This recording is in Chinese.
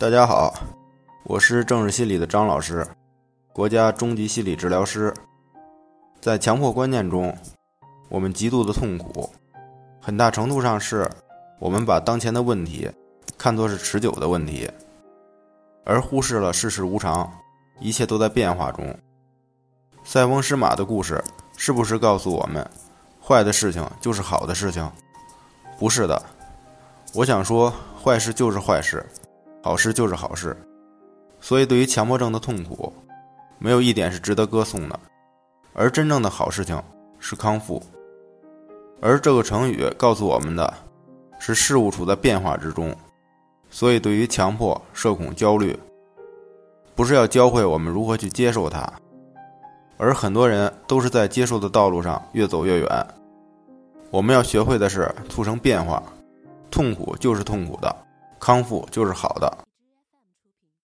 大家好，我是政治心理的张老师，国家中级心理治疗师。在强迫观念中，我们极度的痛苦，很大程度上是我们把当前的问题看作是持久的问题，而忽视了世事无常，一切都在变化中。塞翁失马的故事是不是告诉我们，坏的事情就是好的事情？不是的，我想说，坏事就是坏事。好事就是好事，所以对于强迫症的痛苦，没有一点是值得歌颂的。而真正的好事情是康复。而这个成语告诉我们的，是事物处在变化之中，所以对于强迫、社恐、焦虑，不是要教会我们如何去接受它，而很多人都是在接受的道路上越走越远。我们要学会的是促成变化，痛苦就是痛苦的。康复就是好的。